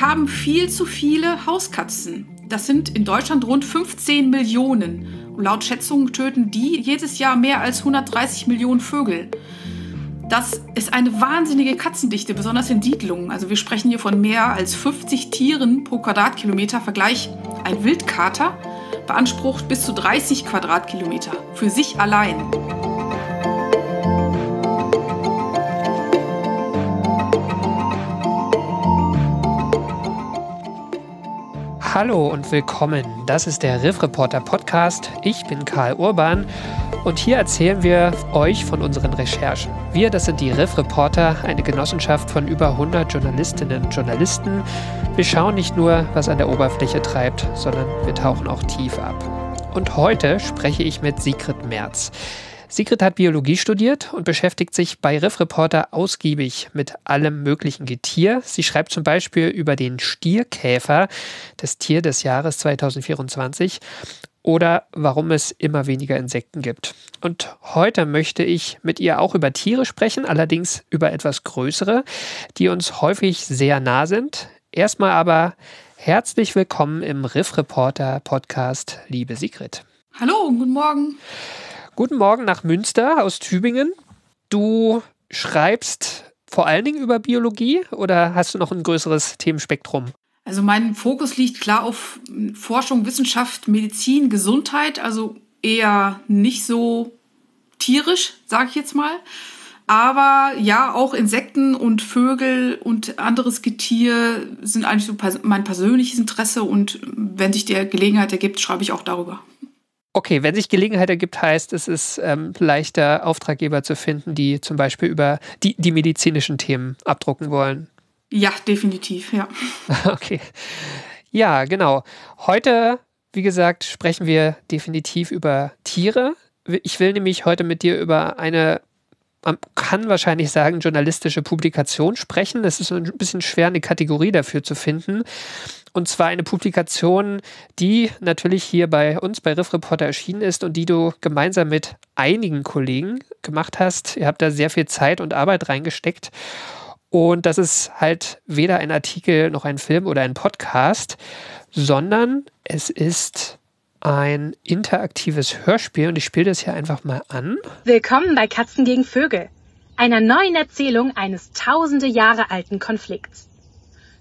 wir haben viel zu viele Hauskatzen. Das sind in Deutschland rund 15 Millionen. Und laut Schätzungen töten die jedes Jahr mehr als 130 Millionen Vögel. Das ist eine wahnsinnige Katzendichte, besonders in Siedlungen. Also wir sprechen hier von mehr als 50 Tieren pro Quadratkilometer. Vergleich, ein Wildkater beansprucht bis zu 30 Quadratkilometer für sich allein. Hallo und willkommen. Das ist der Riff Reporter Podcast. Ich bin Karl Urban und hier erzählen wir euch von unseren Recherchen. Wir, das sind die Riff Reporter, eine Genossenschaft von über 100 Journalistinnen und Journalisten. Wir schauen nicht nur, was an der Oberfläche treibt, sondern wir tauchen auch tief ab. Und heute spreche ich mit Sigrid Merz. Sigrid hat Biologie studiert und beschäftigt sich bei Riff Reporter ausgiebig mit allem möglichen Getier. Sie schreibt zum Beispiel über den Stierkäfer, das Tier des Jahres 2024, oder warum es immer weniger Insekten gibt. Und heute möchte ich mit ihr auch über Tiere sprechen, allerdings über etwas größere, die uns häufig sehr nah sind. Erstmal aber herzlich willkommen im Riff Reporter Podcast, liebe Sigrid. Hallo, guten Morgen. Guten Morgen nach Münster aus Tübingen. Du schreibst vor allen Dingen über Biologie oder hast du noch ein größeres Themenspektrum? Also mein Fokus liegt klar auf Forschung, Wissenschaft, Medizin, Gesundheit, also eher nicht so tierisch, sage ich jetzt mal. Aber ja, auch Insekten und Vögel und anderes Getier sind eigentlich so mein persönliches Interesse und wenn sich die Gelegenheit ergibt, schreibe ich auch darüber. Okay, wenn sich Gelegenheit ergibt, heißt es ist ähm, leichter, Auftraggeber zu finden, die zum Beispiel über die, die medizinischen Themen abdrucken wollen. Ja, definitiv, ja. Okay. Ja, genau. Heute, wie gesagt, sprechen wir definitiv über Tiere. Ich will nämlich heute mit dir über eine man kann wahrscheinlich sagen, journalistische Publikation sprechen. Es ist ein bisschen schwer, eine Kategorie dafür zu finden. Und zwar eine Publikation, die natürlich hier bei uns bei Riff Reporter erschienen ist und die du gemeinsam mit einigen Kollegen gemacht hast. Ihr habt da sehr viel Zeit und Arbeit reingesteckt. Und das ist halt weder ein Artikel noch ein Film oder ein Podcast, sondern es ist ein interaktives Hörspiel und ich spiele das hier einfach mal an. Willkommen bei Katzen gegen Vögel, einer neuen Erzählung eines tausende Jahre alten Konflikts.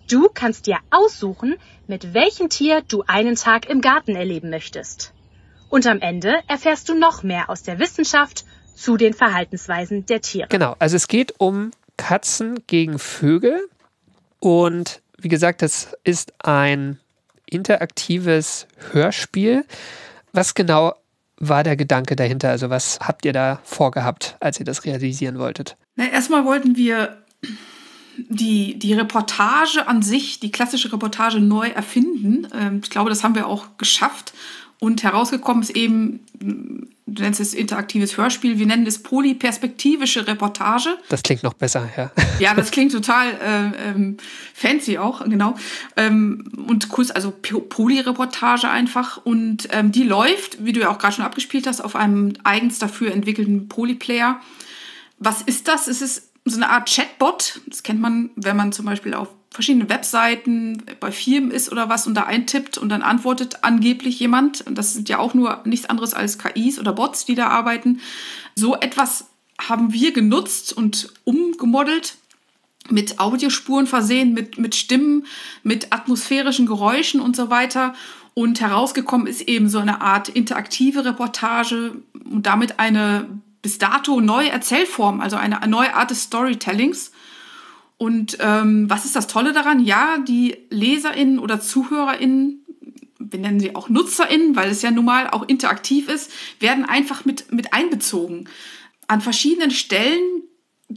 Du kannst dir aussuchen, mit welchem Tier du einen Tag im Garten erleben möchtest. Und am Ende erfährst du noch mehr aus der Wissenschaft zu den Verhaltensweisen der Tiere. Genau, also es geht um Katzen gegen Vögel und wie gesagt, das ist ein interaktives Hörspiel. Was genau war der Gedanke dahinter? Also was habt ihr da vorgehabt, als ihr das realisieren wolltet? Na, erstmal wollten wir die, die Reportage an sich, die klassische Reportage neu erfinden. Ähm, ich glaube, das haben wir auch geschafft. Und herausgekommen ist eben, du nennst es interaktives Hörspiel, wir nennen es polyperspektivische Reportage. Das klingt noch besser, ja. Ja, das klingt total äh, ähm, fancy auch, genau. Ähm, und kurz, also Polyreportage einfach. Und ähm, die läuft, wie du ja auch gerade schon abgespielt hast, auf einem eigens dafür entwickelten Polyplayer. Was ist das? Es ist so eine Art Chatbot. Das kennt man, wenn man zum Beispiel auf verschiedenen Webseiten bei Firmen ist oder was und da eintippt und dann antwortet angeblich jemand. Das sind ja auch nur nichts anderes als KIs oder Bots, die da arbeiten. So etwas haben wir genutzt und umgemodelt mit Audiospuren versehen, mit, mit Stimmen, mit atmosphärischen Geräuschen und so weiter. Und herausgekommen ist eben so eine Art interaktive Reportage und damit eine bis dato neue Erzählform, also eine neue Art des Storytellings. Und ähm, was ist das Tolle daran? Ja, die LeserInnen oder ZuhörerInnen, wir nennen sie auch NutzerInnen, weil es ja nun mal auch interaktiv ist, werden einfach mit, mit einbezogen. An verschiedenen Stellen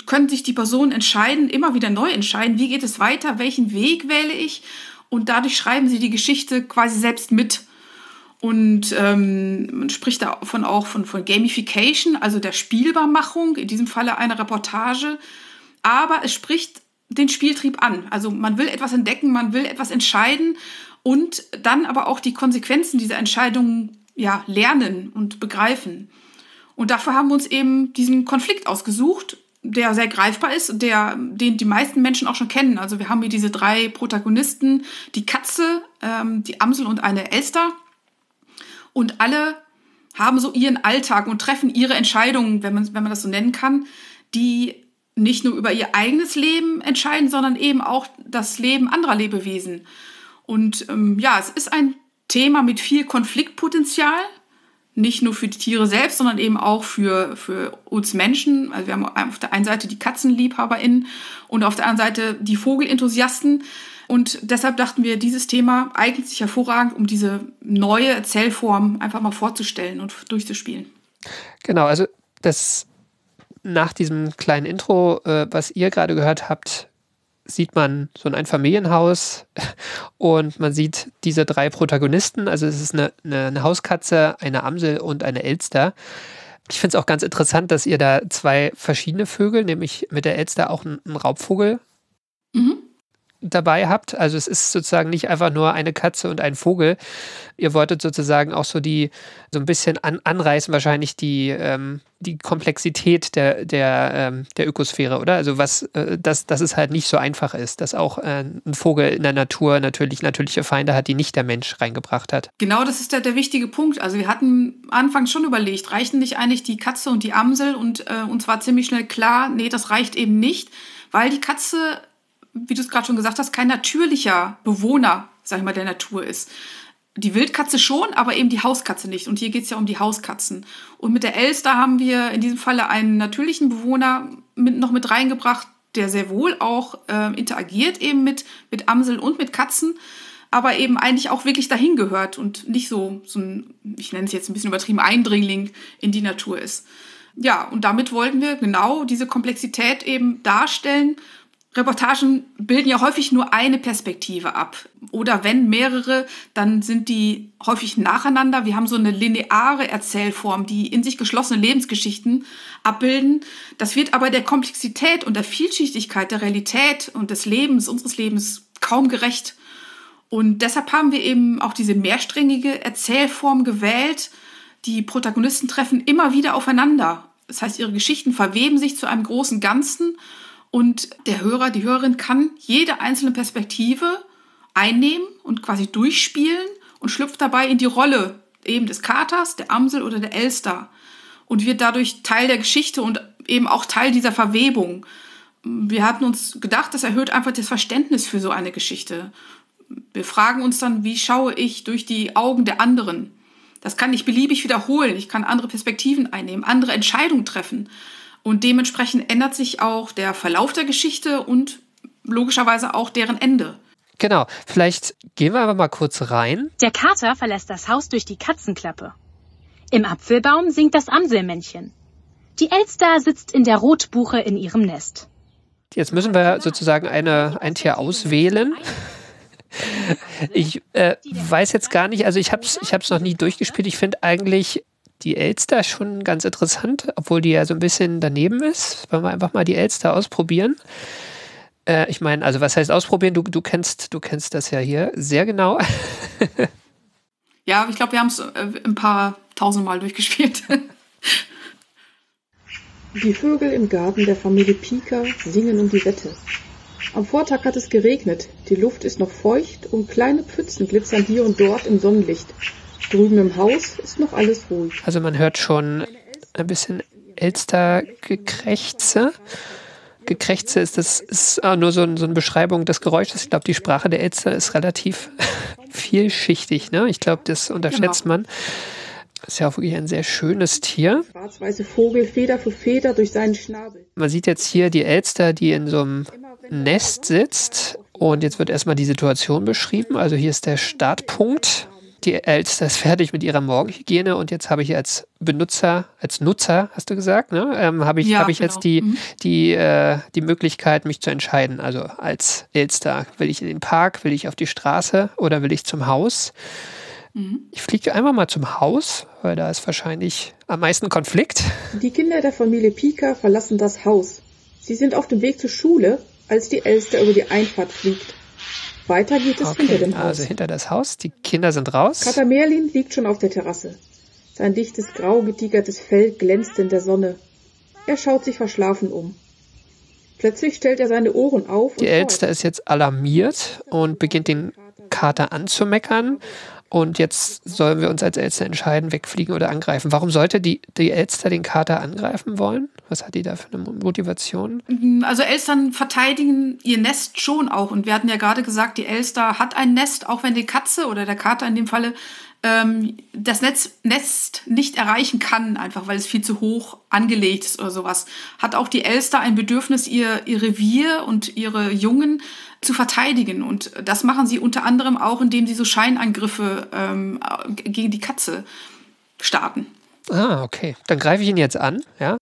können sich die Personen entscheiden, immer wieder neu entscheiden, wie geht es weiter, welchen Weg wähle ich. Und dadurch schreiben sie die Geschichte quasi selbst mit. Und ähm, man spricht davon auch von, von Gamification, also der Spielbarmachung, in diesem Falle einer Reportage. Aber es spricht den Spieltrieb an. Also man will etwas entdecken, man will etwas entscheiden und dann aber auch die Konsequenzen dieser Entscheidungen ja, lernen und begreifen. Und dafür haben wir uns eben diesen Konflikt ausgesucht. der sehr greifbar ist, der, den die meisten Menschen auch schon kennen. Also wir haben hier diese drei Protagonisten, die Katze, ähm, die Amsel und eine Elster. Und alle haben so ihren Alltag und treffen ihre Entscheidungen, wenn man, wenn man das so nennen kann, die nicht nur über ihr eigenes Leben entscheiden, sondern eben auch das Leben anderer Lebewesen. Und ähm, ja, es ist ein Thema mit viel Konfliktpotenzial, nicht nur für die Tiere selbst, sondern eben auch für, für uns Menschen. Also wir haben auf der einen Seite die KatzenliebhaberInnen und auf der anderen Seite die Vogelenthusiasten. Und deshalb dachten wir, dieses Thema eignet sich hervorragend, um diese neue Erzählform einfach mal vorzustellen und durchzuspielen. Genau, also das nach diesem kleinen Intro, äh, was ihr gerade gehört habt, sieht man so ein Familienhaus und man sieht diese drei Protagonisten. Also es ist eine, eine, eine Hauskatze, eine Amsel und eine Elster. Ich finde es auch ganz interessant, dass ihr da zwei verschiedene Vögel, nämlich mit der Elster auch einen Raubvogel mhm dabei habt. Also es ist sozusagen nicht einfach nur eine Katze und ein Vogel. Ihr wolltet sozusagen auch so die, so ein bisschen an, anreißen, wahrscheinlich die, ähm, die Komplexität der, der, ähm, der Ökosphäre, oder? Also was, äh, dass, dass es halt nicht so einfach ist, dass auch äh, ein Vogel in der Natur natürlich natürliche Feinde hat, die nicht der Mensch reingebracht hat. Genau, das ist der, der wichtige Punkt. Also wir hatten anfangs schon überlegt, reichen nicht eigentlich die Katze und die Amsel und äh, uns war ziemlich schnell klar, nee, das reicht eben nicht, weil die Katze wie du es gerade schon gesagt hast, kein natürlicher Bewohner, sag ich mal, der Natur ist. Die Wildkatze schon, aber eben die Hauskatze nicht. Und hier geht es ja um die Hauskatzen. Und mit der Elster haben wir in diesem Falle einen natürlichen Bewohner mit, noch mit reingebracht, der sehr wohl auch äh, interagiert eben mit, mit Amseln und mit Katzen, aber eben eigentlich auch wirklich dahin gehört und nicht so, so ein, ich nenne es jetzt ein bisschen übertrieben, Eindringling in die Natur ist. Ja, und damit wollten wir genau diese Komplexität eben darstellen Reportagen bilden ja häufig nur eine Perspektive ab. Oder wenn mehrere, dann sind die häufig nacheinander. Wir haben so eine lineare Erzählform, die in sich geschlossene Lebensgeschichten abbilden. Das wird aber der Komplexität und der Vielschichtigkeit der Realität und des Lebens, unseres Lebens kaum gerecht. Und deshalb haben wir eben auch diese mehrsträngige Erzählform gewählt. Die Protagonisten treffen immer wieder aufeinander. Das heißt, ihre Geschichten verweben sich zu einem großen Ganzen und der Hörer, die Hörerin kann jede einzelne Perspektive einnehmen und quasi durchspielen und schlüpft dabei in die Rolle eben des Katers, der Amsel oder der Elster und wird dadurch Teil der Geschichte und eben auch Teil dieser Verwebung. Wir hatten uns gedacht, das erhöht einfach das Verständnis für so eine Geschichte. Wir fragen uns dann, wie schaue ich durch die Augen der anderen? Das kann ich beliebig wiederholen. Ich kann andere Perspektiven einnehmen, andere Entscheidungen treffen. Und dementsprechend ändert sich auch der Verlauf der Geschichte und logischerweise auch deren Ende. Genau, vielleicht gehen wir aber mal kurz rein. Der Kater verlässt das Haus durch die Katzenklappe. Im Apfelbaum singt das Amselmännchen. Die Elster sitzt in der Rotbuche in ihrem Nest. Jetzt müssen wir sozusagen eine, ein Tier auswählen. Ich äh, weiß jetzt gar nicht, also ich habe es ich noch nie durchgespielt. Ich finde eigentlich die Elster schon ganz interessant, obwohl die ja so ein bisschen daneben ist. Wollen wir einfach mal die Elster ausprobieren. Äh, ich meine, also was heißt ausprobieren? Du, du, kennst, du kennst das ja hier sehr genau. ja, ich glaube, wir haben es äh, ein paar tausendmal durchgespielt. Die Vögel im Garten der Familie Pika singen um die Wette. Am Vortag hat es geregnet, die Luft ist noch feucht und kleine Pfützen glitzern hier und dort im Sonnenlicht. Drüben im Haus ist noch alles ruhig. Also man hört schon ein bisschen Elster-Gekrächze. Gekrächze ist das ist nur so, ein, so eine Beschreibung des Geräusches. Ich glaube, die Sprache der Elster ist relativ vielschichtig. Ne? Ich glaube, das unterschätzt genau. man. Ist ja auch wirklich ein sehr schönes Tier. Schwarz-weiße Vogel, Feder für Feder durch seinen Schnabel. Man sieht jetzt hier die Elster, die in so einem Nest sitzt. Und jetzt wird erstmal die Situation beschrieben. Also hier ist der Startpunkt die Elster ist fertig mit ihrer Morgenhygiene und jetzt habe ich als Benutzer, als Nutzer, hast du gesagt, ne, ähm, habe ich, ja, hab ich genau. jetzt die, mhm. die, äh, die Möglichkeit, mich zu entscheiden. Also als Elster, will ich in den Park, will ich auf die Straße oder will ich zum Haus? Mhm. Ich fliege einmal mal zum Haus, weil da ist wahrscheinlich am meisten Konflikt. Die Kinder der Familie Pika verlassen das Haus. Sie sind auf dem Weg zur Schule, als die Elster über die Einfahrt fliegt. Weiter geht es okay, hinter dem Haus. Also hinter das Haus. Die Kinder sind raus. Kater Merlin liegt schon auf der Terrasse. Sein dichtes, grau getigertes Fell glänzt in der Sonne. Er schaut sich verschlafen um. Plötzlich stellt er seine Ohren auf. Die Elster ist jetzt alarmiert und beginnt den Kater anzumeckern. Und jetzt sollen wir uns als Elster entscheiden, wegfliegen oder angreifen. Warum sollte die, die Elster den Kater angreifen wollen? Was hat die da für eine Motivation? Also Elstern verteidigen ihr Nest schon auch. Und wir hatten ja gerade gesagt, die Elster hat ein Nest, auch wenn die Katze oder der Kater in dem Falle ähm, das Netz, Nest nicht erreichen kann, einfach weil es viel zu hoch angelegt ist oder sowas, hat auch die Elster ein Bedürfnis, ihr, ihr Revier und ihre Jungen zu verteidigen. Und das machen sie unter anderem auch, indem sie so Scheinangriffe ähm, gegen die Katze starten. Ah, okay. Dann greife ich ihn jetzt an, ja?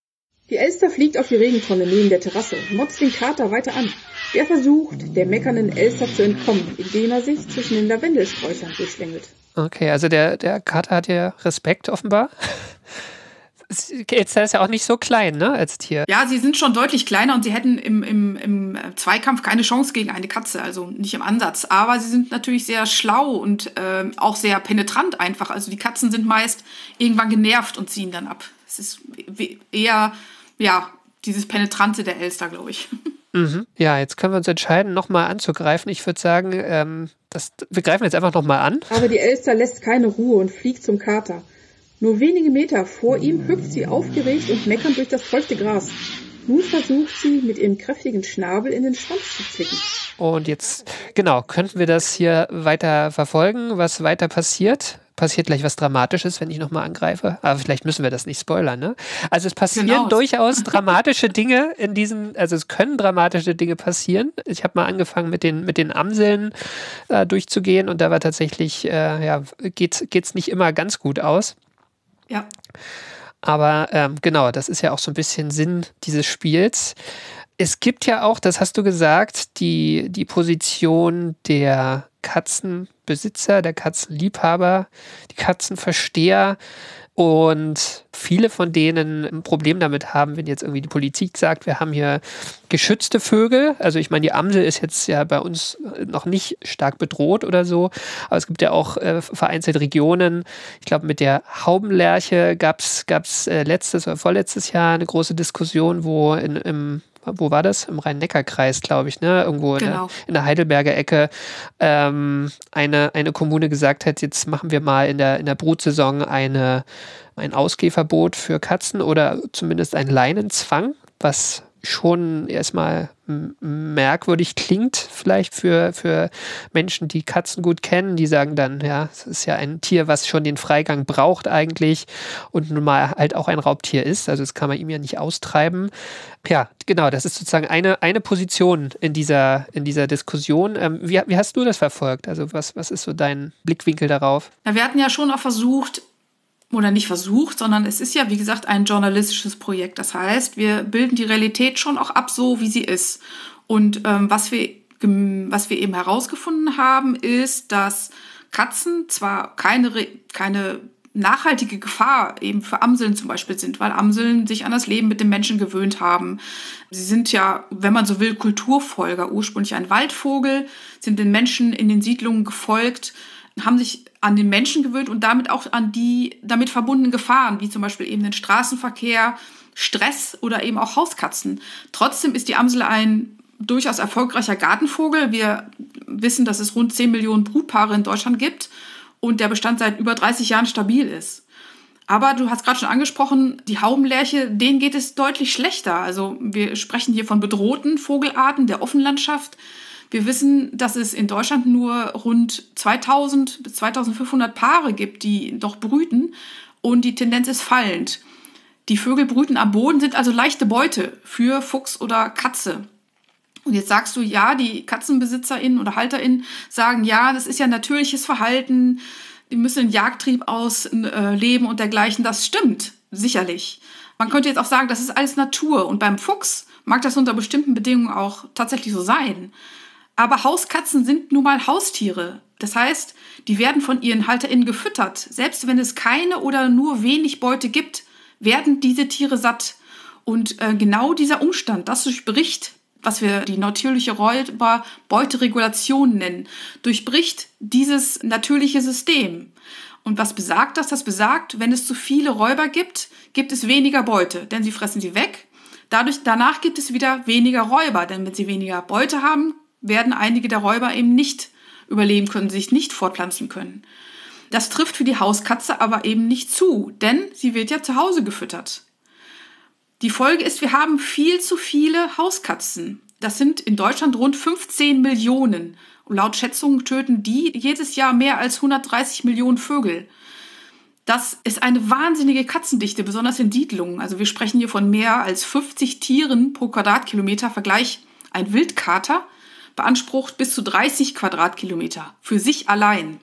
Die Elster fliegt auf die Regentonne neben der Terrasse und motzt den Kater weiter an. Der versucht, der meckernden Elster zu entkommen, indem er sich zwischen den Lavendelsträuchern durchschlängelt. Okay, also der, der Kater hat ja Respekt offenbar. Elster ist ja auch nicht so klein, ne, als Tier. Ja, sie sind schon deutlich kleiner und sie hätten im, im, im Zweikampf keine Chance gegen eine Katze, also nicht im Ansatz. Aber sie sind natürlich sehr schlau und äh, auch sehr penetrant einfach. Also die Katzen sind meist irgendwann genervt und ziehen dann ab. Es ist eher, ja, dieses Penetrante der Elster, glaube ich. Mhm. Ja, jetzt können wir uns entscheiden, nochmal anzugreifen. Ich würde sagen, ähm, das, wir greifen jetzt einfach nochmal an. Aber die Elster lässt keine Ruhe und fliegt zum Kater. Nur wenige Meter vor ihm hüpft sie aufgeregt und meckernd durch das feuchte Gras. Nun versucht sie, mit ihrem kräftigen Schnabel in den Schwanz zu zwicken. Und jetzt, genau, könnten wir das hier weiter verfolgen, was weiter passiert? Passiert gleich was Dramatisches, wenn ich nochmal angreife? Aber vielleicht müssen wir das nicht spoilern, ne? Also es passieren genau. durchaus dramatische Dinge in diesen, also es können dramatische Dinge passieren. Ich habe mal angefangen mit den, mit den Amseln äh, durchzugehen und da war tatsächlich, äh, ja, geht es nicht immer ganz gut aus. Ja. Aber ähm, genau, das ist ja auch so ein bisschen Sinn dieses Spiels. Es gibt ja auch, das hast du gesagt, die, die Position der Katzenbesitzer, der Katzenliebhaber, die Katzenversteher. Und viele von denen ein Problem damit haben, wenn jetzt irgendwie die Politik sagt, wir haben hier geschützte Vögel. Also ich meine, die Amsel ist jetzt ja bei uns noch nicht stark bedroht oder so. Aber es gibt ja auch äh, vereinzelt Regionen. Ich glaube, mit der Haubenlerche gab es äh, letztes oder vorletztes Jahr eine große Diskussion, wo in, im wo war das? Im Rhein-Neckar-Kreis, glaube ich, ne? Irgendwo genau. in, der, genau. in, der, Heidelberger Ecke ähm, eine, eine Kommune gesagt hat, jetzt machen wir mal in der, in der Brutsaison eine, ein Ausgehverbot für Katzen oder zumindest ein Leinenzwang, was schon erstmal merkwürdig klingt, vielleicht für, für Menschen, die Katzen gut kennen, die sagen dann, ja, es ist ja ein Tier, was schon den Freigang braucht eigentlich und nun mal halt auch ein Raubtier ist. Also das kann man ihm ja nicht austreiben. Ja, genau, das ist sozusagen eine, eine Position in dieser, in dieser Diskussion. Ähm, wie, wie hast du das verfolgt? Also was, was ist so dein Blickwinkel darauf? Ja, wir hatten ja schon auch versucht, oder nicht versucht, sondern es ist ja, wie gesagt, ein journalistisches Projekt. Das heißt, wir bilden die Realität schon auch ab, so wie sie ist. Und ähm, was, wir, was wir eben herausgefunden haben, ist, dass Katzen zwar keine, keine nachhaltige Gefahr eben für Amseln zum Beispiel sind, weil Amseln sich an das Leben mit dem Menschen gewöhnt haben. Sie sind ja, wenn man so will, Kulturfolger, ursprünglich ein Waldvogel, sind den Menschen in den Siedlungen gefolgt, haben sich an den Menschen gewöhnt und damit auch an die damit verbundenen Gefahren, wie zum Beispiel eben den Straßenverkehr, Stress oder eben auch Hauskatzen. Trotzdem ist die Amsel ein durchaus erfolgreicher Gartenvogel. Wir wissen, dass es rund 10 Millionen Brutpaare in Deutschland gibt und der Bestand seit über 30 Jahren stabil ist. Aber du hast gerade schon angesprochen, die Haubenlerche, denen geht es deutlich schlechter. Also wir sprechen hier von bedrohten Vogelarten der Offenlandschaft. Wir wissen, dass es in Deutschland nur rund 2000 bis 2500 Paare gibt, die noch brüten und die Tendenz ist fallend. Die Vögel brüten am Boden, sind also leichte Beute für Fuchs oder Katze. Und jetzt sagst du, ja, die KatzenbesitzerInnen oder HalterInnen sagen, ja, das ist ja natürliches Verhalten, die müssen den Jagdtrieb ausleben und dergleichen. Das stimmt, sicherlich. Man könnte jetzt auch sagen, das ist alles Natur. Und beim Fuchs mag das unter bestimmten Bedingungen auch tatsächlich so sein. Aber Hauskatzen sind nun mal Haustiere. Das heißt, die werden von ihren HalterInnen gefüttert. Selbst wenn es keine oder nur wenig Beute gibt, werden diese Tiere satt. Und äh, genau dieser Umstand, das durchbricht, was wir die natürliche Räuberbeuteregulation nennen, durchbricht dieses natürliche System. Und was besagt das? Das besagt, wenn es zu viele Räuber gibt, gibt es weniger Beute, denn sie fressen sie weg Dadurch, danach gibt es wieder weniger Räuber, denn wenn sie weniger Beute haben, werden einige der Räuber eben nicht überleben können, sich nicht fortpflanzen können. Das trifft für die Hauskatze aber eben nicht zu, denn sie wird ja zu Hause gefüttert. Die Folge ist, wir haben viel zu viele Hauskatzen. Das sind in Deutschland rund 15 Millionen. Und laut Schätzungen töten die jedes Jahr mehr als 130 Millionen Vögel. Das ist eine wahnsinnige Katzendichte, besonders in Siedlungen. Also wir sprechen hier von mehr als 50 Tieren pro Quadratkilometer. Vergleich ein Wildkater beansprucht bis zu 30 Quadratkilometer für sich allein.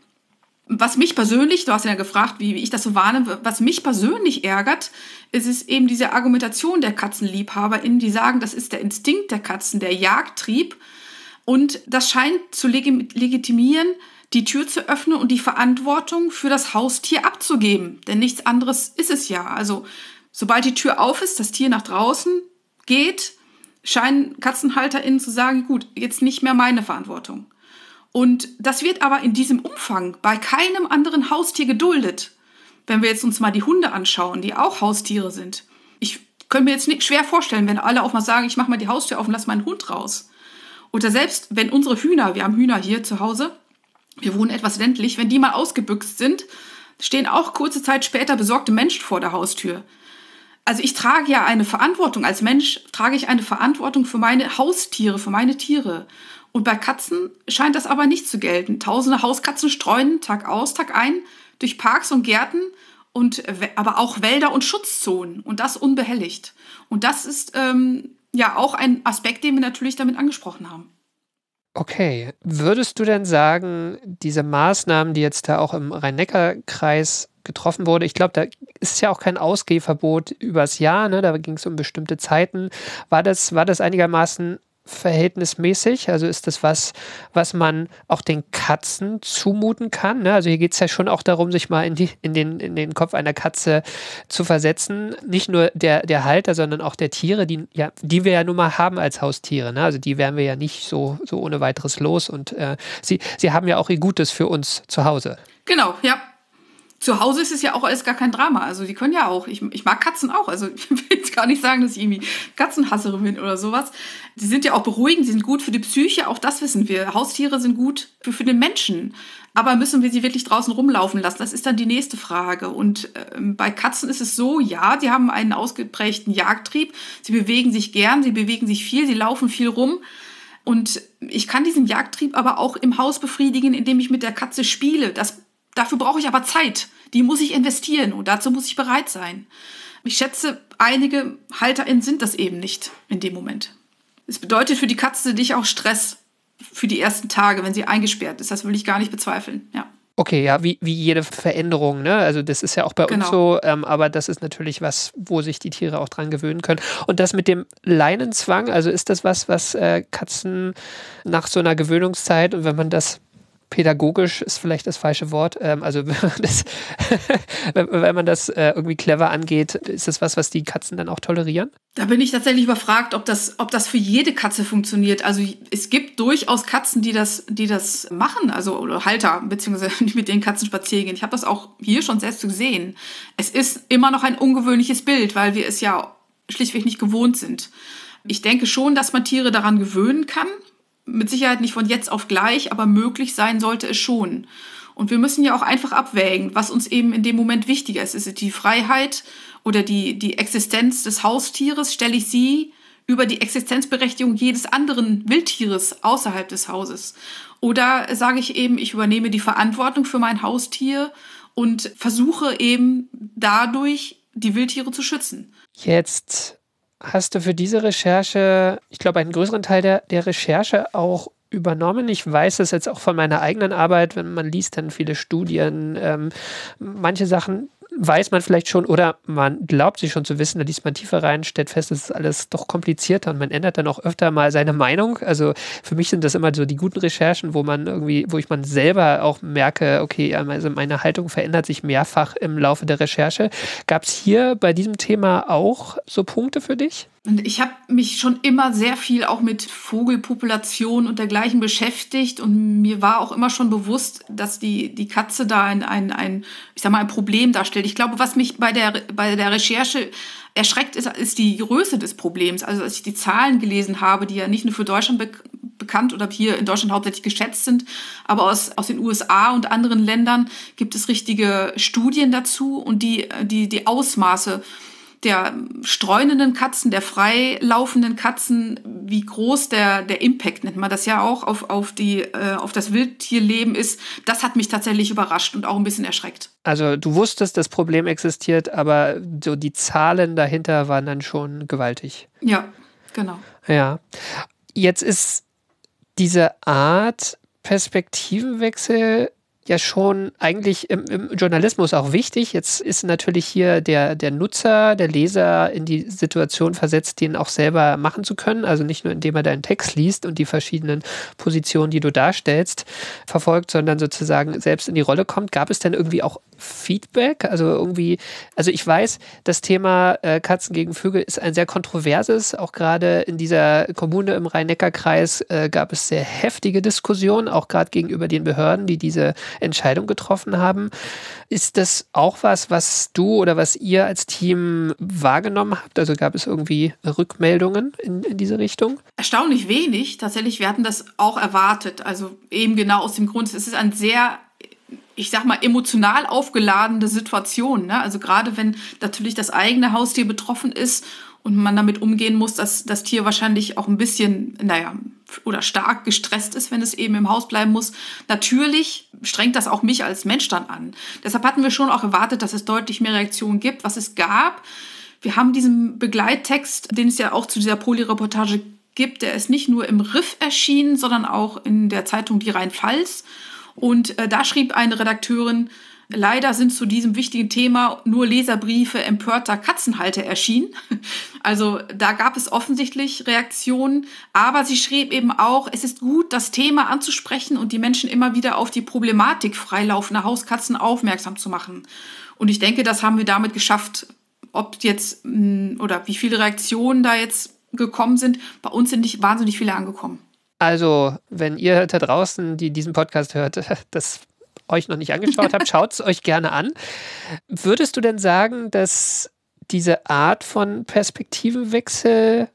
Was mich persönlich, du hast ja gefragt, wie, ich das so wahrnehme, was mich persönlich ärgert, ist es eben diese Argumentation der KatzenliebhaberInnen, die sagen, das ist der Instinkt der Katzen, der Jagdtrieb. Und das scheint zu legitimieren, die Tür zu öffnen und die Verantwortung für das Haustier abzugeben. Denn nichts anderes ist es ja. Also, sobald die Tür auf ist, das Tier nach draußen geht, scheinen KatzenhalterInnen zu sagen, gut, jetzt nicht mehr meine Verantwortung. Und das wird aber in diesem Umfang bei keinem anderen Haustier geduldet. Wenn wir jetzt uns mal die Hunde anschauen, die auch Haustiere sind. Ich könnte mir jetzt nicht schwer vorstellen, wenn alle auch mal sagen, ich mache mal die Haustür auf und lass meinen Hund raus. Oder selbst wenn unsere Hühner, wir haben Hühner hier zu Hause, wir wohnen etwas ländlich, wenn die mal ausgebüxt sind, stehen auch kurze Zeit später besorgte Menschen vor der Haustür. Also ich trage ja eine Verantwortung. Als Mensch trage ich eine Verantwortung für meine Haustiere, für meine Tiere. Und bei Katzen scheint das aber nicht zu gelten. Tausende Hauskatzen streuen Tag aus, Tag ein durch Parks und Gärten und aber auch Wälder und Schutzzonen und das unbehelligt. Und das ist ähm, ja auch ein Aspekt, den wir natürlich damit angesprochen haben. Okay, würdest du denn sagen, diese Maßnahmen, die jetzt da auch im Rhein-Neckar-Kreis getroffen wurde, ich glaube, da ist ja auch kein Ausgehverbot übers Jahr, ne? da ging es um bestimmte Zeiten. War das, war das einigermaßen verhältnismäßig? Also ist das was, was man auch den Katzen zumuten kann? Ne? Also hier geht es ja schon auch darum, sich mal in, die, in, den, in den Kopf einer Katze zu versetzen. Nicht nur der, der Halter, sondern auch der Tiere, die, ja, die wir ja nun mal haben als Haustiere. Ne? Also die wären wir ja nicht so, so ohne weiteres los. Und äh, sie, sie haben ja auch ihr Gutes für uns zu Hause. Genau, ja zu Hause ist es ja auch alles gar kein Drama. Also die können ja auch. Ich, ich mag Katzen auch. Also ich will jetzt gar nicht sagen, dass ich irgendwie Katzenhasserin bin oder sowas. Die sind ja auch beruhigend, die sind gut für die Psyche, auch das wissen wir. Haustiere sind gut für, für den Menschen. Aber müssen wir sie wirklich draußen rumlaufen lassen? Das ist dann die nächste Frage. Und äh, bei Katzen ist es so, ja, die haben einen ausgeprägten Jagdtrieb. Sie bewegen sich gern, sie bewegen sich viel, sie laufen viel rum. Und ich kann diesen Jagdtrieb aber auch im Haus befriedigen, indem ich mit der Katze spiele. Das Dafür brauche ich aber Zeit. Die muss ich investieren und dazu muss ich bereit sein. Ich schätze, einige HalterInnen sind das eben nicht in dem Moment. Es bedeutet für die Katze dich auch Stress für die ersten Tage, wenn sie eingesperrt ist. Das will ich gar nicht bezweifeln, ja. Okay, ja, wie, wie jede Veränderung, ne? Also das ist ja auch bei genau. uns so, ähm, aber das ist natürlich was, wo sich die Tiere auch dran gewöhnen können. Und das mit dem Leinenzwang, also ist das was, was äh, Katzen nach so einer Gewöhnungszeit und wenn man das pädagogisch ist vielleicht das falsche Wort. Ähm, also wenn man das, wenn man das äh, irgendwie clever angeht, ist das was, was die Katzen dann auch tolerieren? Da bin ich tatsächlich überfragt, ob das, ob das für jede Katze funktioniert. Also es gibt durchaus Katzen, die das, die das machen, also oder Halter, beziehungsweise die mit den Katzen spazieren gehen. Ich habe das auch hier schon selbst gesehen. Es ist immer noch ein ungewöhnliches Bild, weil wir es ja schlichtweg nicht gewohnt sind. Ich denke schon, dass man Tiere daran gewöhnen kann, mit Sicherheit nicht von jetzt auf gleich, aber möglich sein sollte es schon. Und wir müssen ja auch einfach abwägen, was uns eben in dem Moment wichtiger ist. Ist es die Freiheit oder die, die Existenz des Haustieres? Stelle ich sie über die Existenzberechtigung jedes anderen Wildtieres außerhalb des Hauses? Oder sage ich eben, ich übernehme die Verantwortung für mein Haustier und versuche eben dadurch die Wildtiere zu schützen? Jetzt hast du für diese Recherche, ich glaube, einen größeren Teil der, der Recherche auch übernommen. Ich weiß es jetzt auch von meiner eigenen Arbeit, wenn man liest dann viele Studien, ähm, manche Sachen weiß man vielleicht schon oder man glaubt sich schon zu wissen, da liest man tiefer rein, stellt fest, es ist alles doch komplizierter und man ändert dann auch öfter mal seine Meinung. Also für mich sind das immer so die guten Recherchen, wo man irgendwie, wo ich man selber auch merke, okay, also meine Haltung verändert sich mehrfach im Laufe der Recherche. Gab es hier bei diesem Thema auch so Punkte für dich? Und ich habe mich schon immer sehr viel auch mit Vogelpopulation und dergleichen beschäftigt und mir war auch immer schon bewusst, dass die, die Katze da ein, ein, ein, ich sag mal, ein Problem darstellt. Ich glaube, was mich bei der, bei der Recherche erschreckt, ist, ist die Größe des Problems. Also als ich die Zahlen gelesen habe, die ja nicht nur für Deutschland be bekannt oder hier in Deutschland hauptsächlich geschätzt sind, aber aus, aus den USA und anderen Ländern gibt es richtige Studien dazu und die, die, die Ausmaße der streunenden Katzen, der freilaufenden Katzen, wie groß der, der Impact, nennt man das ja auch, auf, auf, die, äh, auf das Wildtierleben ist, das hat mich tatsächlich überrascht und auch ein bisschen erschreckt. Also du wusstest, das Problem existiert, aber so die Zahlen dahinter waren dann schon gewaltig. Ja, genau. Ja. Jetzt ist diese Art Perspektivenwechsel ja schon eigentlich im, im, Journalismus auch wichtig. Jetzt ist natürlich hier der, der Nutzer, der Leser in die Situation versetzt, den auch selber machen zu können. Also nicht nur indem er deinen Text liest und die verschiedenen Positionen, die du darstellst, verfolgt, sondern sozusagen selbst in die Rolle kommt. Gab es denn irgendwie auch Feedback? Also irgendwie, also ich weiß, das Thema äh, Katzen gegen Vögel ist ein sehr kontroverses. Auch gerade in dieser Kommune im Rhein-Neckar-Kreis äh, gab es sehr heftige Diskussionen, auch gerade gegenüber den Behörden, die diese Entscheidung getroffen haben. Ist das auch was, was du oder was ihr als Team wahrgenommen habt? Also gab es irgendwie Rückmeldungen in, in diese Richtung? Erstaunlich wenig. Tatsächlich, wir hatten das auch erwartet. Also eben genau aus dem Grund, es ist ein sehr ich sag mal, emotional aufgeladene Situation. Ne? Also gerade wenn natürlich das eigene Haustier betroffen ist und man damit umgehen muss, dass das Tier wahrscheinlich auch ein bisschen, naja, oder stark gestresst ist, wenn es eben im Haus bleiben muss. Natürlich strengt das auch mich als Mensch dann an. Deshalb hatten wir schon auch erwartet, dass es deutlich mehr Reaktionen gibt, was es gab. Wir haben diesen Begleittext, den es ja auch zu dieser Poli-Reportage gibt, der ist nicht nur im Riff erschienen, sondern auch in der Zeitung Die Rheinpfalz. Und äh, da schrieb eine Redakteurin, Leider sind zu diesem wichtigen Thema nur Leserbriefe empörter Katzenhalter erschienen. Also da gab es offensichtlich Reaktionen, aber sie schrieb eben auch, es ist gut, das Thema anzusprechen und die Menschen immer wieder auf die Problematik freilaufender Hauskatzen aufmerksam zu machen. Und ich denke, das haben wir damit geschafft. Ob jetzt mm, oder wie viele Reaktionen da jetzt gekommen sind, bei uns sind nicht wahnsinnig viele angekommen. Also, wenn ihr da draußen, die diesen Podcast hört, das euch noch nicht angeschaut habt, schaut es euch gerne an. Würdest du denn sagen, dass diese Art von Perspektivenwechsel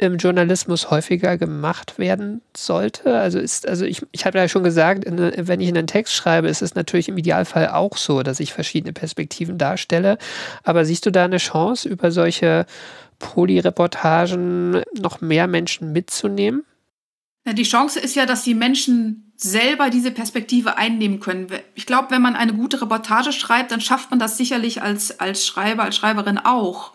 im Journalismus häufiger gemacht werden sollte? Also ist, also ich, ich habe ja schon gesagt, wenn ich einen Text schreibe, ist es natürlich im Idealfall auch so, dass ich verschiedene Perspektiven darstelle. Aber siehst du da eine Chance, über solche Polyreportagen noch mehr Menschen mitzunehmen? Die Chance ist ja, dass die Menschen selber diese Perspektive einnehmen können. Ich glaube, wenn man eine gute Reportage schreibt, dann schafft man das sicherlich als, als Schreiber, als Schreiberin auch.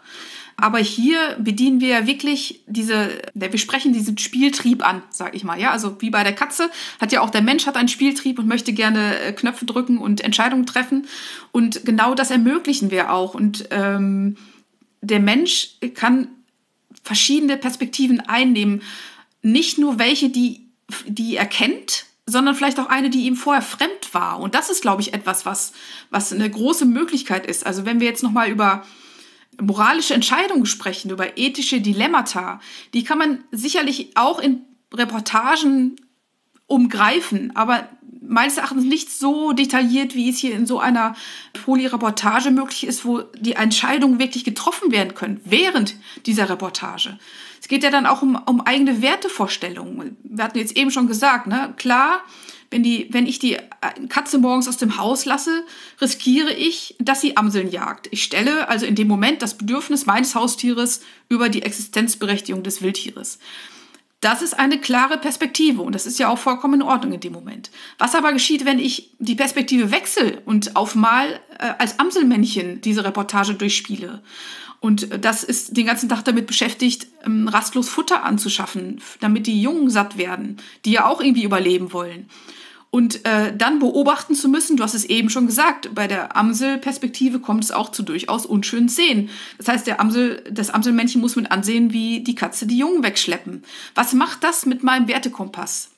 Aber hier bedienen wir ja wirklich diese, wir sprechen diesen Spieltrieb an, sag ich mal. Ja, also wie bei der Katze hat ja auch der Mensch hat einen Spieltrieb und möchte gerne äh, Knöpfe drücken und Entscheidungen treffen. Und genau das ermöglichen wir auch. Und ähm, der Mensch kann verschiedene Perspektiven einnehmen nicht nur welche, die, die er kennt, sondern vielleicht auch eine, die ihm vorher fremd war. Und das ist, glaube ich, etwas, was, was eine große Möglichkeit ist. Also wenn wir jetzt nochmal über moralische Entscheidungen sprechen, über ethische Dilemmata, die kann man sicherlich auch in Reportagen umgreifen, aber meines Erachtens nicht so detailliert, wie es hier in so einer Poly-Reportage möglich ist, wo die Entscheidungen wirklich getroffen werden können während dieser Reportage. Es geht ja dann auch um, um eigene Wertevorstellungen. Wir hatten jetzt eben schon gesagt, ne? klar, wenn, die, wenn ich die Katze morgens aus dem Haus lasse, riskiere ich, dass sie Amseln jagt. Ich stelle also in dem Moment das Bedürfnis meines Haustieres über die Existenzberechtigung des Wildtieres. Das ist eine klare Perspektive und das ist ja auch vollkommen in Ordnung in dem Moment. Was aber geschieht, wenn ich die Perspektive wechsle und auf mal äh, als Amselmännchen diese Reportage durchspiele? Und das ist den ganzen Tag damit beschäftigt, ähm, rastlos Futter anzuschaffen, damit die Jungen satt werden, die ja auch irgendwie überleben wollen. Und äh, dann beobachten zu müssen, du hast es eben schon gesagt, bei der Amselperspektive kommt es auch zu durchaus unschönen Szenen. Das heißt, der Amsel, das Amselmännchen muss mit ansehen, wie die Katze die Jungen wegschleppen. Was macht das mit meinem Wertekompass?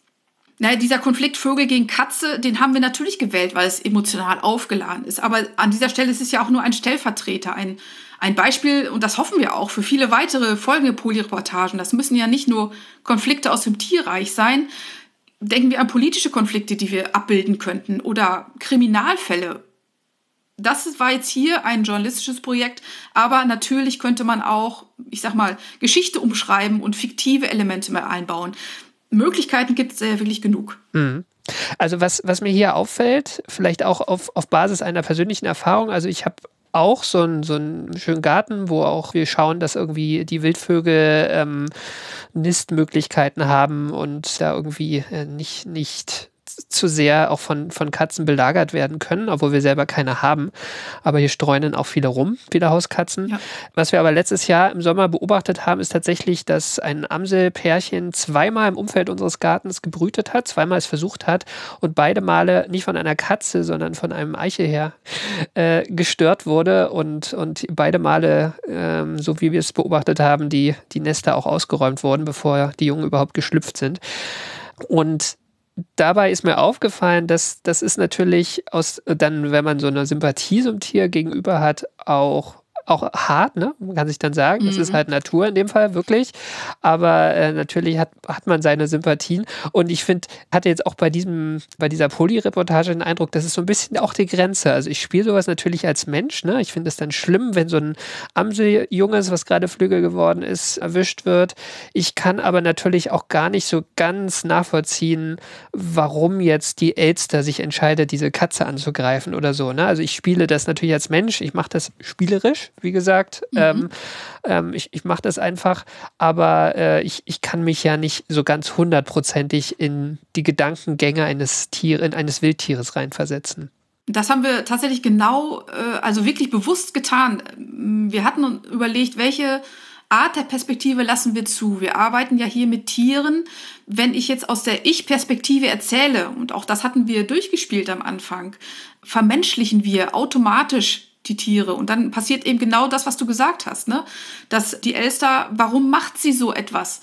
naja, dieser Konflikt Vögel gegen Katze, den haben wir natürlich gewählt, weil es emotional aufgeladen ist. Aber an dieser Stelle ist es ja auch nur ein Stellvertreter, ein, ein Beispiel, und das hoffen wir auch für viele weitere folgende Polyreportagen. Das müssen ja nicht nur Konflikte aus dem Tierreich sein. Denken wir an politische Konflikte, die wir abbilden könnten oder Kriminalfälle. Das war jetzt hier ein journalistisches Projekt, aber natürlich könnte man auch, ich sag mal, Geschichte umschreiben und fiktive Elemente mehr einbauen. Möglichkeiten gibt es ja wirklich genug. Mhm. Also was, was mir hier auffällt, vielleicht auch auf, auf Basis einer persönlichen Erfahrung, also ich habe auch so einen, so einen schönen Garten, wo auch wir schauen, dass irgendwie die Wildvögel ähm, Nistmöglichkeiten haben und da irgendwie äh, nicht, nicht zu sehr auch von, von Katzen belagert werden können, obwohl wir selber keine haben. Aber hier streunen auch viele rum, viele Hauskatzen. Ja. Was wir aber letztes Jahr im Sommer beobachtet haben, ist tatsächlich, dass ein Amselpärchen zweimal im Umfeld unseres Gartens gebrütet hat, zweimal es versucht hat und beide Male nicht von einer Katze, sondern von einem Eichelherr äh, gestört wurde und, und beide Male, ähm, so wie wir es beobachtet haben, die, die Nester auch ausgeräumt wurden, bevor die Jungen überhaupt geschlüpft sind. Und dabei ist mir aufgefallen, dass das ist natürlich aus dann, wenn man so eine Sympathie zum Tier gegenüber hat, auch auch hart, ne? Man kann sich dann sagen, mhm. das ist halt Natur in dem Fall, wirklich. Aber äh, natürlich hat, hat man seine Sympathien. Und ich finde, hatte jetzt auch bei diesem, bei dieser Poly-Reportage den Eindruck, das ist so ein bisschen auch die Grenze. Also ich spiele sowas natürlich als Mensch, ne? Ich finde es dann schlimm, wenn so ein Amseljunges, was gerade Flügel geworden ist, erwischt wird. Ich kann aber natürlich auch gar nicht so ganz nachvollziehen, warum jetzt die Elster sich entscheidet, diese Katze anzugreifen oder so. Ne? Also ich spiele das natürlich als Mensch, ich mache das spielerisch, wie gesagt. Mhm. Ähm, ähm, ich ich mache das einfach, aber äh, ich, ich kann mich ja nicht so ganz hundertprozentig in die Gedankengänge eines Tier, in eines Wildtieres reinversetzen. Das haben wir tatsächlich genau, äh, also wirklich bewusst getan. Wir hatten überlegt, welche Art der Perspektive lassen wir zu. Wir arbeiten ja hier mit Tieren. Wenn ich jetzt aus der Ich-Perspektive erzähle, und auch das hatten wir durchgespielt am Anfang, vermenschlichen wir automatisch die Tiere. Und dann passiert eben genau das, was du gesagt hast, ne? Dass die Elster, warum macht sie so etwas?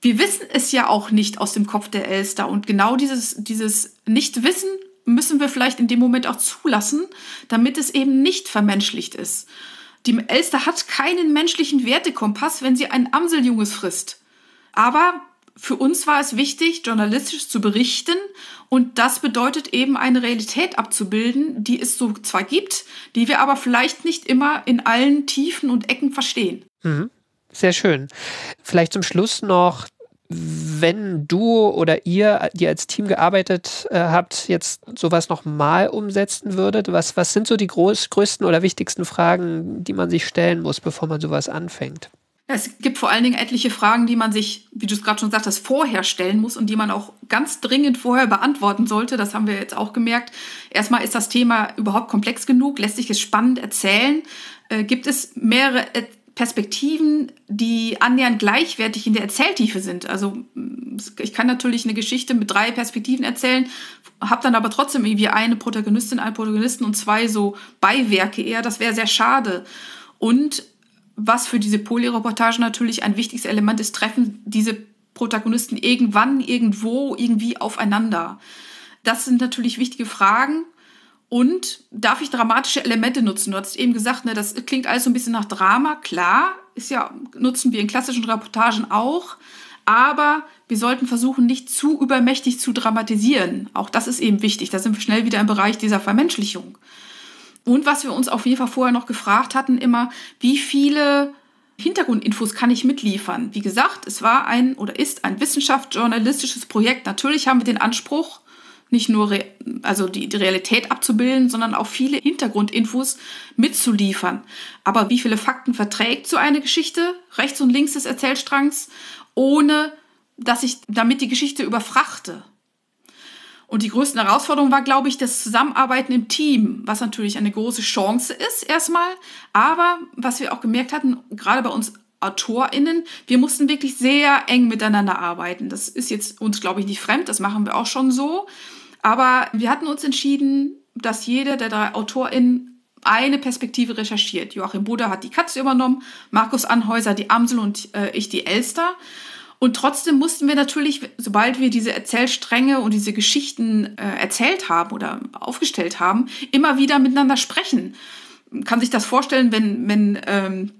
Wir wissen es ja auch nicht aus dem Kopf der Elster. Und genau dieses, dieses Nichtwissen müssen wir vielleicht in dem Moment auch zulassen, damit es eben nicht vermenschlicht ist. Die Elster hat keinen menschlichen Wertekompass, wenn sie ein Amseljunges frisst. Aber für uns war es wichtig, journalistisch zu berichten und das bedeutet eben eine Realität abzubilden, die es so zwar gibt, die wir aber vielleicht nicht immer in allen Tiefen und Ecken verstehen. Mhm. Sehr schön. Vielleicht zum Schluss noch, wenn du oder ihr, die als Team gearbeitet äh, habt, jetzt sowas nochmal umsetzen würdet, was, was sind so die groß, größten oder wichtigsten Fragen, die man sich stellen muss, bevor man sowas anfängt? Es gibt vor allen Dingen etliche Fragen, die man sich, wie du es gerade schon sagtest, vorher stellen muss und die man auch ganz dringend vorher beantworten sollte. Das haben wir jetzt auch gemerkt. Erstmal ist das Thema überhaupt komplex genug, lässt sich es spannend erzählen. Äh, gibt es mehrere äh, Perspektiven, die annähernd gleichwertig in der Erzähltiefe sind. Also ich kann natürlich eine Geschichte mit drei Perspektiven erzählen, habe dann aber trotzdem irgendwie eine Protagonistin, einen Protagonisten und zwei so Beiwerke eher. Das wäre sehr schade. Und was für diese Polyreportage natürlich ein wichtiges Element ist, treffen diese Protagonisten irgendwann, irgendwo, irgendwie aufeinander. Das sind natürlich wichtige Fragen. Und darf ich dramatische Elemente nutzen? Du hast eben gesagt, ne, das klingt alles so ein bisschen nach Drama. Klar, ist ja, nutzen wir in klassischen Reportagen auch. Aber wir sollten versuchen, nicht zu übermächtig zu dramatisieren. Auch das ist eben wichtig. Da sind wir schnell wieder im Bereich dieser Vermenschlichung. Und was wir uns auf jeden Fall vorher noch gefragt hatten, immer, wie viele Hintergrundinfos kann ich mitliefern? Wie gesagt, es war ein oder ist ein wissenschaftsjournalistisches Projekt. Natürlich haben wir den Anspruch, nicht nur also die, die Realität abzubilden, sondern auch viele Hintergrundinfos mitzuliefern. Aber wie viele Fakten verträgt so eine Geschichte rechts und links des Erzählstrangs, ohne dass ich damit die Geschichte überfrachte? Und die größte Herausforderung war, glaube ich, das Zusammenarbeiten im Team, was natürlich eine große Chance ist erstmal. Aber was wir auch gemerkt hatten, gerade bei uns AutorInnen, wir mussten wirklich sehr eng miteinander arbeiten. Das ist jetzt uns, glaube ich, nicht fremd, das machen wir auch schon so. Aber wir hatten uns entschieden, dass jeder der drei AutorInnen eine Perspektive recherchiert. Joachim Buder hat die Katze übernommen, Markus Anhäuser die Amsel und äh, ich die Elster. Und trotzdem mussten wir natürlich, sobald wir diese Erzählstränge und diese Geschichten äh, erzählt haben oder aufgestellt haben, immer wieder miteinander sprechen. Man kann sich das vorstellen, wenn, wenn ähm,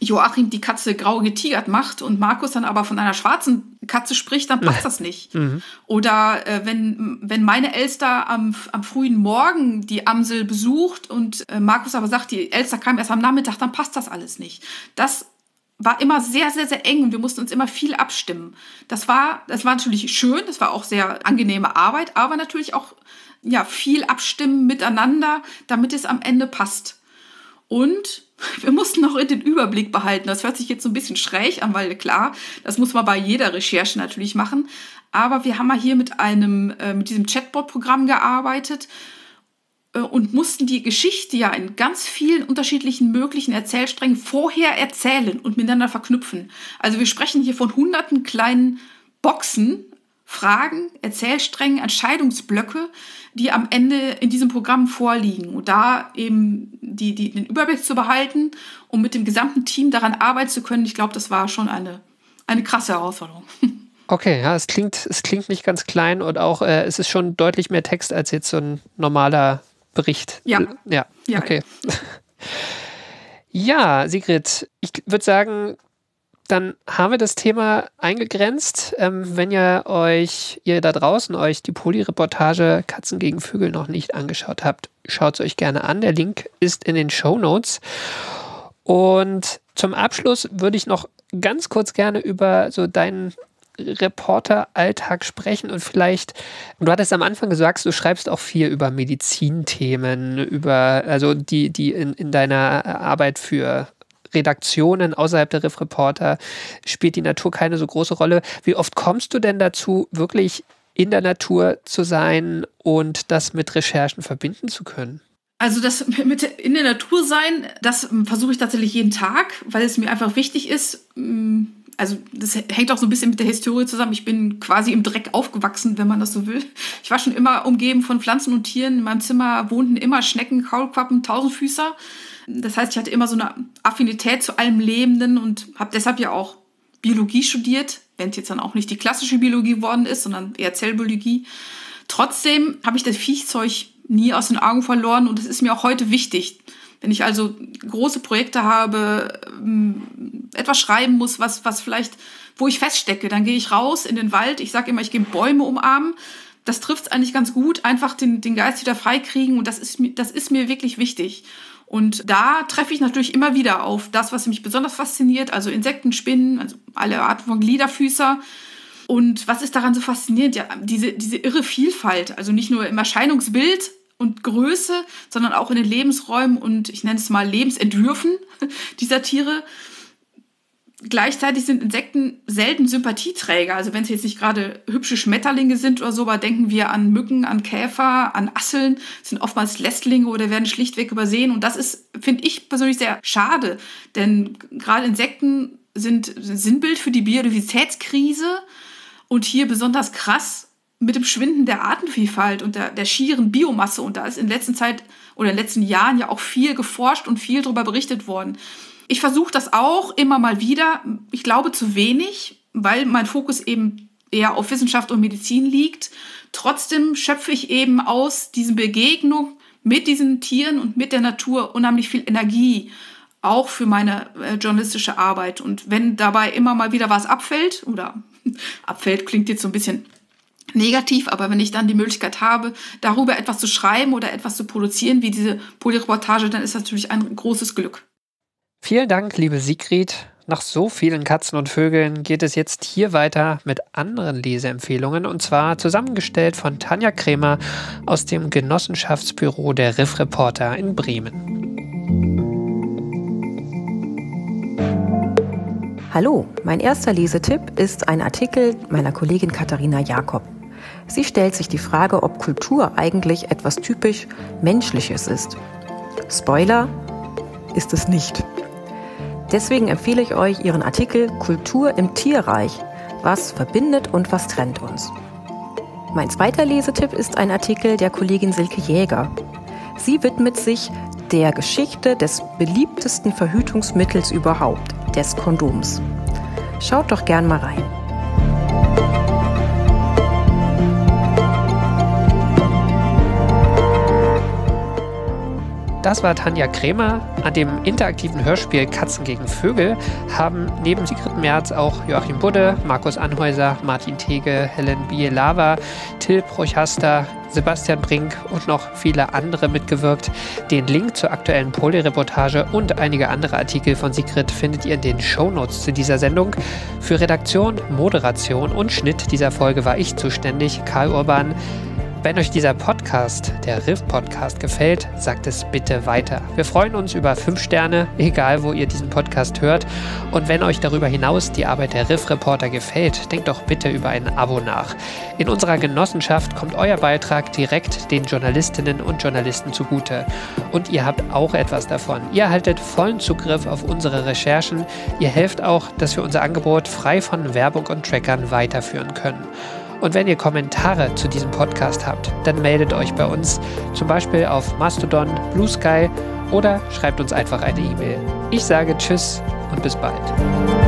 Joachim die Katze grau getigert macht und Markus dann aber von einer schwarzen Katze spricht, dann passt das nicht. Mhm. Oder äh, wenn, wenn meine Elster am, am frühen Morgen die Amsel besucht und äh, Markus aber sagt, die Elster kam erst am Nachmittag, dann passt das alles nicht. Das war immer sehr, sehr, sehr eng und wir mussten uns immer viel abstimmen. Das war, das war natürlich schön, das war auch sehr angenehme Arbeit, aber natürlich auch ja, viel abstimmen miteinander, damit es am Ende passt. Und wir mussten auch in den Überblick behalten. Das hört sich jetzt so ein bisschen schräg an, weil klar, das muss man bei jeder Recherche natürlich machen. Aber wir haben mal hier mit einem, äh, mit diesem Chatbot-Programm gearbeitet und mussten die Geschichte ja in ganz vielen unterschiedlichen möglichen Erzählsträngen vorher erzählen und miteinander verknüpfen. Also wir sprechen hier von hunderten kleinen Boxen, Fragen, Erzählsträngen, Entscheidungsblöcke, die am Ende in diesem Programm vorliegen. Und da eben die, die, den Überblick zu behalten und mit dem gesamten Team daran arbeiten zu können, ich glaube, das war schon eine, eine krasse Herausforderung. Okay, ja, es klingt, es klingt nicht ganz klein und auch äh, es ist schon deutlich mehr Text als jetzt so ein normaler Bericht. Ja. Ja, ja okay. Ja, Sigrid, ich würde sagen, dann haben wir das Thema eingegrenzt. Ähm, wenn ihr euch, ihr da draußen euch die Poli-Reportage Katzen gegen Vögel noch nicht angeschaut habt, schaut es euch gerne an. Der Link ist in den Show Notes. Und zum Abschluss würde ich noch ganz kurz gerne über so deinen Reporter-Alltag sprechen und vielleicht, du hattest am Anfang gesagt, du schreibst auch viel über Medizinthemen, über, also die, die in, in deiner Arbeit für Redaktionen außerhalb der Riff Reporter spielt die Natur keine so große Rolle. Wie oft kommst du denn dazu, wirklich in der Natur zu sein und das mit Recherchen verbinden zu können? Also das mit in der Natur sein, das versuche ich tatsächlich jeden Tag, weil es mir einfach wichtig ist, also das hängt auch so ein bisschen mit der Historie zusammen. Ich bin quasi im Dreck aufgewachsen, wenn man das so will. Ich war schon immer umgeben von Pflanzen und Tieren. In meinem Zimmer wohnten immer Schnecken, Kaulquappen, Tausendfüßer. Das heißt, ich hatte immer so eine Affinität zu allem Lebenden und habe deshalb ja auch Biologie studiert, wenn es jetzt dann auch nicht die klassische Biologie geworden ist, sondern eher Zellbiologie. Trotzdem habe ich das Viechzeug nie aus den Augen verloren und es ist mir auch heute wichtig. Wenn ich also große Projekte habe, ähm, etwas schreiben muss, was, was vielleicht, wo ich feststecke, dann gehe ich raus in den Wald. Ich sage immer, ich gehe Bäume umarmen. Das trifft es eigentlich ganz gut, einfach den, den Geist wieder freikriegen und das ist, das ist mir wirklich wichtig. Und da treffe ich natürlich immer wieder auf das, was mich besonders fasziniert, also Insekten, Spinnen, also alle Arten von Gliederfüßer. Und was ist daran so faszinierend? Ja, diese, diese irre Vielfalt, also nicht nur im Erscheinungsbild, und Größe, sondern auch in den Lebensräumen und ich nenne es mal Lebensentwürfen dieser Tiere. Gleichzeitig sind Insekten selten Sympathieträger. Also wenn es jetzt nicht gerade hübsche Schmetterlinge sind oder so, aber denken wir an Mücken, an Käfer, an Asseln, sind oftmals Lästlinge oder werden schlichtweg übersehen. Und das ist, finde ich persönlich sehr schade. Denn gerade Insekten sind Sinnbild für die Biodiversitätskrise und hier besonders krass mit dem Schwinden der Artenvielfalt und der, der schieren Biomasse. Und da ist in letzter Zeit oder in den letzten Jahren ja auch viel geforscht und viel darüber berichtet worden. Ich versuche das auch immer mal wieder. Ich glaube zu wenig, weil mein Fokus eben eher auf Wissenschaft und Medizin liegt. Trotzdem schöpfe ich eben aus diesen Begegnungen mit diesen Tieren und mit der Natur unheimlich viel Energie, auch für meine äh, journalistische Arbeit. Und wenn dabei immer mal wieder was abfällt, oder abfällt klingt jetzt so ein bisschen negativ, aber wenn ich dann die Möglichkeit habe, darüber etwas zu schreiben oder etwas zu produzieren, wie diese Polyreportage, dann ist das natürlich ein großes Glück. Vielen Dank, liebe Sigrid. Nach so vielen Katzen und Vögeln geht es jetzt hier weiter mit anderen Leseempfehlungen und zwar zusammengestellt von Tanja Krämer aus dem Genossenschaftsbüro der Riff Reporter in Bremen. Hallo, mein erster Lesetipp ist ein Artikel meiner Kollegin Katharina Jakob. Sie stellt sich die Frage, ob Kultur eigentlich etwas typisch Menschliches ist. Spoiler, ist es nicht. Deswegen empfehle ich euch ihren Artikel Kultur im Tierreich. Was verbindet und was trennt uns? Mein zweiter Lesetipp ist ein Artikel der Kollegin Silke Jäger. Sie widmet sich der Geschichte des beliebtesten Verhütungsmittels überhaupt, des Kondoms. Schaut doch gern mal rein. Das war Tanja Krämer. An dem interaktiven Hörspiel Katzen gegen Vögel haben neben Sigrid Merz auch Joachim Budde, Markus Anhäuser, Martin Tege, Helen Bielava, Till Prochaster, Sebastian Brink und noch viele andere mitgewirkt. Den Link zur aktuellen Poli-Reportage und einige andere Artikel von Sigrid findet ihr in den Shownotes zu dieser Sendung. Für Redaktion, Moderation und Schnitt dieser Folge war ich zuständig, Karl Urban. Wenn euch dieser Podcast, der Riff Podcast, gefällt, sagt es bitte weiter. Wir freuen uns über 5 Sterne, egal wo ihr diesen Podcast hört. Und wenn euch darüber hinaus die Arbeit der Riff Reporter gefällt, denkt doch bitte über ein Abo nach. In unserer Genossenschaft kommt euer Beitrag direkt den Journalistinnen und Journalisten zugute. Und ihr habt auch etwas davon. Ihr erhaltet vollen Zugriff auf unsere Recherchen. Ihr helft auch, dass wir unser Angebot frei von Werbung und Trackern weiterführen können. Und wenn ihr Kommentare zu diesem Podcast habt, dann meldet euch bei uns, zum Beispiel auf Mastodon, Blue Sky oder schreibt uns einfach eine E-Mail. Ich sage Tschüss und bis bald.